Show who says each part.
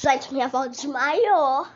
Speaker 1: Gente, minha avó desmaiou.